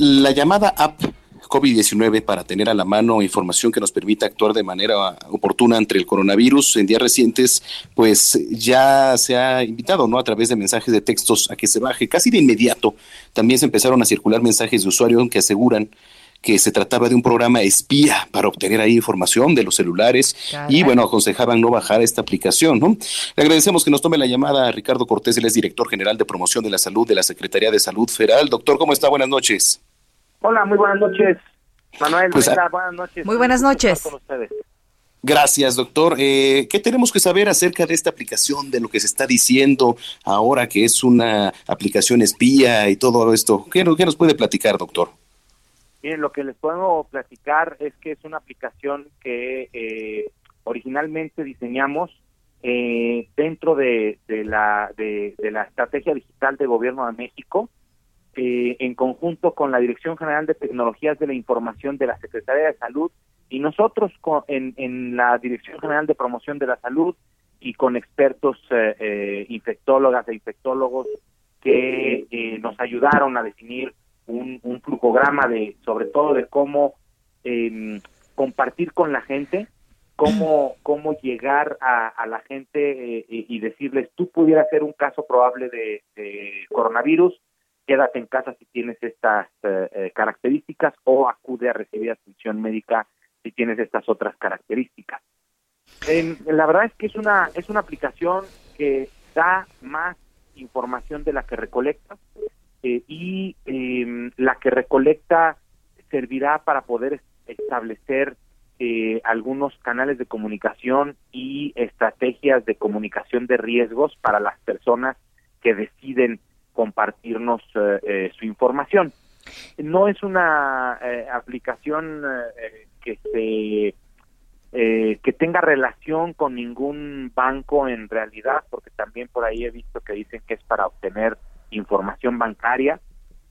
La llamada app COVID-19 para tener a la mano información que nos permita actuar de manera oportuna ante el coronavirus en días recientes, pues ya se ha invitado, ¿no? A través de mensajes de textos a que se baje casi de inmediato. También se empezaron a circular mensajes de usuario que aseguran que se trataba de un programa espía para obtener ahí información de los celulares y bueno, aconsejaban no bajar esta aplicación, ¿no? Le agradecemos que nos tome la llamada a Ricardo Cortés, él es director general de promoción de la salud de la Secretaría de Salud Federal. Doctor, ¿cómo está? Buenas noches. Hola, muy buenas noches. Manuel, pues, buenas noches. Muy buenas noches. Gracias, doctor. Eh, ¿Qué tenemos que saber acerca de esta aplicación, de lo que se está diciendo ahora que es una aplicación espía y todo esto? ¿Qué, qué nos puede platicar, doctor? Bien, lo que les puedo platicar es que es una aplicación que eh, originalmente diseñamos eh, dentro de, la, de, la estrategia digital de Gobierno de México, eh, en conjunto con la Dirección General de Tecnologías de la Información de la Secretaría de Salud y nosotros en, en la Dirección General de Promoción de la Salud y con expertos infectólogas e infectólogos que nos ayudaron a definir un, un flujograma de, sobre todo de cómo em, compartir con la gente, cómo, cómo llegar a, la gente eh, y decirles, tú pudieras ser un caso probable de, coronavirus, quédate en casa si tienes estas eh, eh, características o acude a recibir atención médica si tienes estas otras características. La verdad es que es una, es una aplicación que da más información de la que recolecta, eh, y em, la que recolecta servirá para poder establecer eh, algunos canales de comunicación y estrategias de comunicación de riesgos para las personas que deciden compartirnos eh, su información. No es una aplicación que se que tenga relación con ningún banco en realidad, porque también por ahí he visto que dicen que es para obtener información bancaria.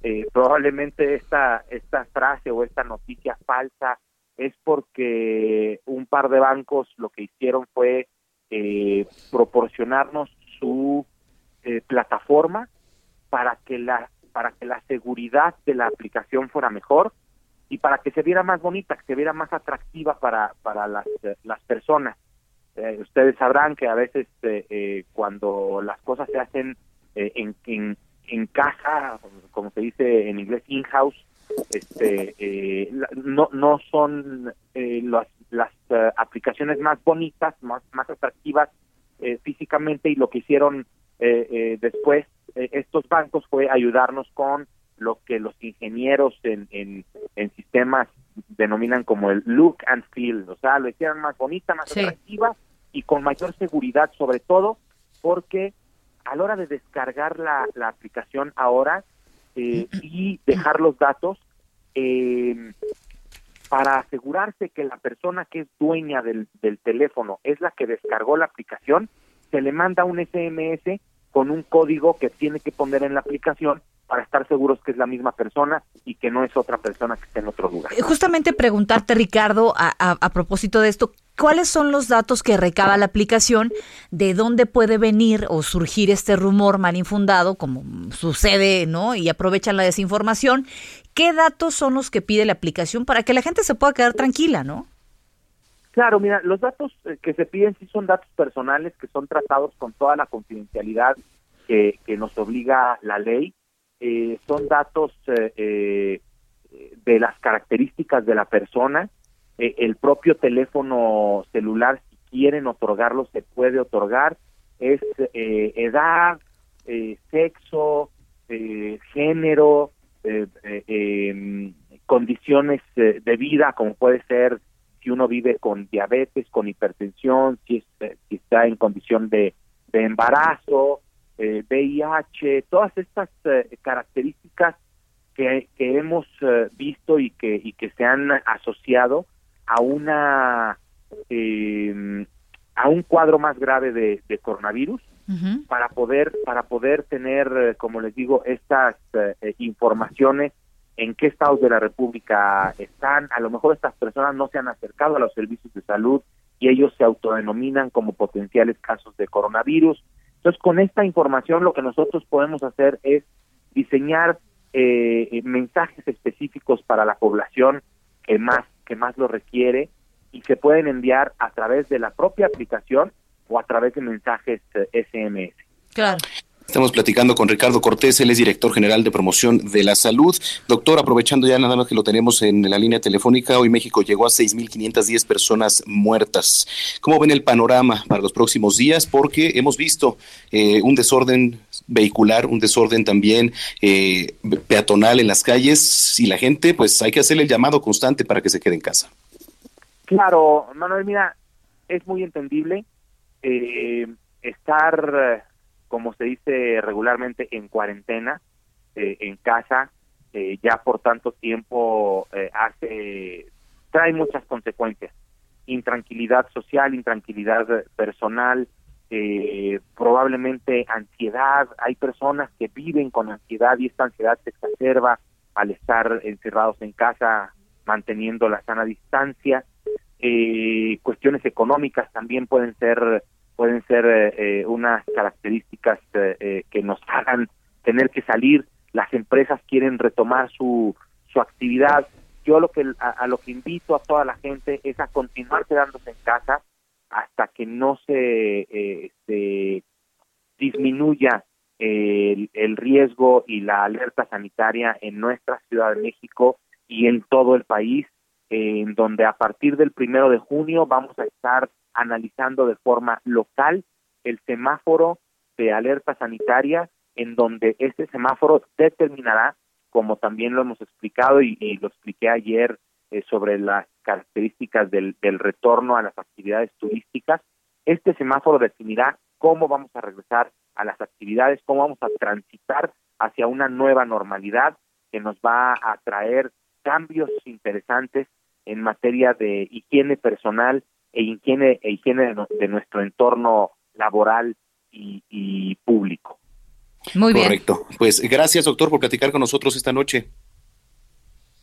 Eh, probablemente esta, esta frase o esta noticia falsa es porque un par de bancos lo que hicieron fue eh, proporcionarnos su eh, plataforma para que la para que la seguridad de la aplicación fuera mejor y para que se viera más bonita, que se viera más atractiva para para las, las personas. ustedes sabrán que a veces cuando las cosas se hacen en, en, en casa, como se dice en inglés, in-house, este, eh, no, no son eh, las, las eh, aplicaciones más bonitas, más, más atractivas físicamente y lo que hicieron después estos bancos fue ayudarnos con lo que los ingenieros en, en, en, sistemas denominan como el look and feel, o sea, lo hicieron más bonita, más atractiva y con mayor seguridad sobre todo porque a la hora de descargar la, la aplicación ahora eh, y dejar los datos, eh, para asegurarse que la persona que es dueña del, del teléfono es la que descargó la aplicación, se le manda un SMS con un código que tiene que poner en la aplicación para estar seguros que es la misma persona y que no es otra persona que esté en otro lugar. Eh, justamente preguntarte, Ricardo, a, propósito de esto, ¿cuáles son los datos que recaba la aplicación? ¿De dónde puede venir o surgir este rumor mal infundado, como sucede, ¿no? Y aprovechan la desinformación. ¿Qué datos son los que pide la aplicación para que la gente se pueda quedar tranquila, no? Claro, mira, los datos eh, que se piden sí son datos personales que son tratados con toda la confidencialidad que, nos obliga la ley eh, son datos eh, eh, de las características de la persona. el propio teléfono celular, si quieren otorgarlo, se puede otorgar. Es edad, sexo, género, em, condiciones de vida, como puede ser si uno vive con diabetes, con hipertensión, si, si está en condición de, de embarazo, VIH, todas estas características que, que hemos visto y que, y que se han asociado a una a un cuadro más grave de, coronavirus para poder para poder tener como les digo estas informaciones en qué estados de la República están. A lo mejor estas personas no se han acercado a los servicios de salud y ellos se autodenominan como potenciales casos de coronavirus. Entonces, con esta información lo que nosotros podemos hacer es diseñar eh, mensajes específicos para la población que más que más lo requiere y se pueden enviar a través de la propia aplicación o a través de mensajes SMS. Eh, claro. Estamos platicando con Ricardo Cortés, él es director general de promoción de la salud. Doctor, aprovechando ya nada más que lo tenemos en la línea telefónica, hoy México llegó a 6.510 personas muertas. ¿Cómo ven el panorama para los próximos días? Porque hemos visto eh, un desorden vehicular, un desorden también eh, peatonal en las calles y la gente, pues hay que hacerle el llamado constante para que se quede en casa. Claro, Manuel, mira, es muy entendible eh, estar como se dice regularmente, en cuarentena, eh, en casa, eh, ya por tanto tiempo eh, hace trae muchas consecuencias. Intranquilidad social intranquilidad personal probablemente ansiedad. Hay personas que viven con ansiedad y esta ansiedad se exacerba al estar encerrados en casa manteniendo la sana distancia. Cuestiones económicas también pueden ser pueden ser eh, eh, unas características eh, que nos hagan tener que salir. Las empresas quieren retomar su, su actividad. Yo lo que a, lo que invito a toda la gente es a continuar quedándose en casa hasta que no se, este, disminuya el, el, riesgo y la alerta sanitaria en nuestra Ciudad de México y en todo el país, en donde a partir del primero de junio vamos a estar analizando de forma local el semáforo de alerta sanitaria, en donde este semáforo determinará, como también lo hemos explicado y, lo expliqué ayer eh, sobre las características del, del retorno a las actividades turísticas, este semáforo definirá cómo vamos a regresar a las actividades, cómo vamos a transitar hacia una nueva normalidad que nos va a traer cambios interesantes en materia de higiene personal e higiene, e higiene de, nuestro entorno laboral y, público. Muy bien. Correcto. Pues gracias, doctor, por platicar con nosotros esta noche.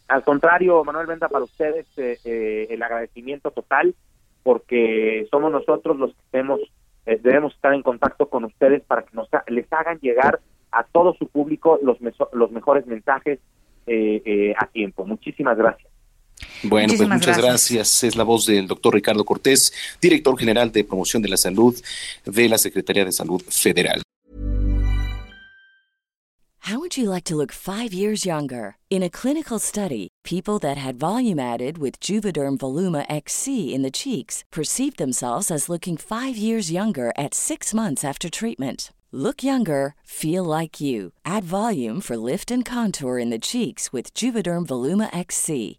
Al contrario, Manuel Venda, para ustedes eh, eh, el agradecimiento total, porque somos nosotros los que debemos, eh, debemos estar en contacto con ustedes para que nos les hagan llegar a todo su público los, los mejores mensajes a tiempo. Muchísimas gracias. Bueno, pues muchas gracias. Es la voz del doctor Ricardo Cortés, director general de promoción de la salud de la Secretaría de Salud Federal. How would you like to look five years younger? In a clinical study, people that had volume added with Juvederm Voluma XC in the cheeks perceived themselves as looking five years younger at six months after treatment. Look younger, feel like you. Add volume for lift and contour in the cheeks with Juvederm Voluma XC.